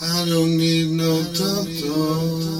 I don't need no doctor.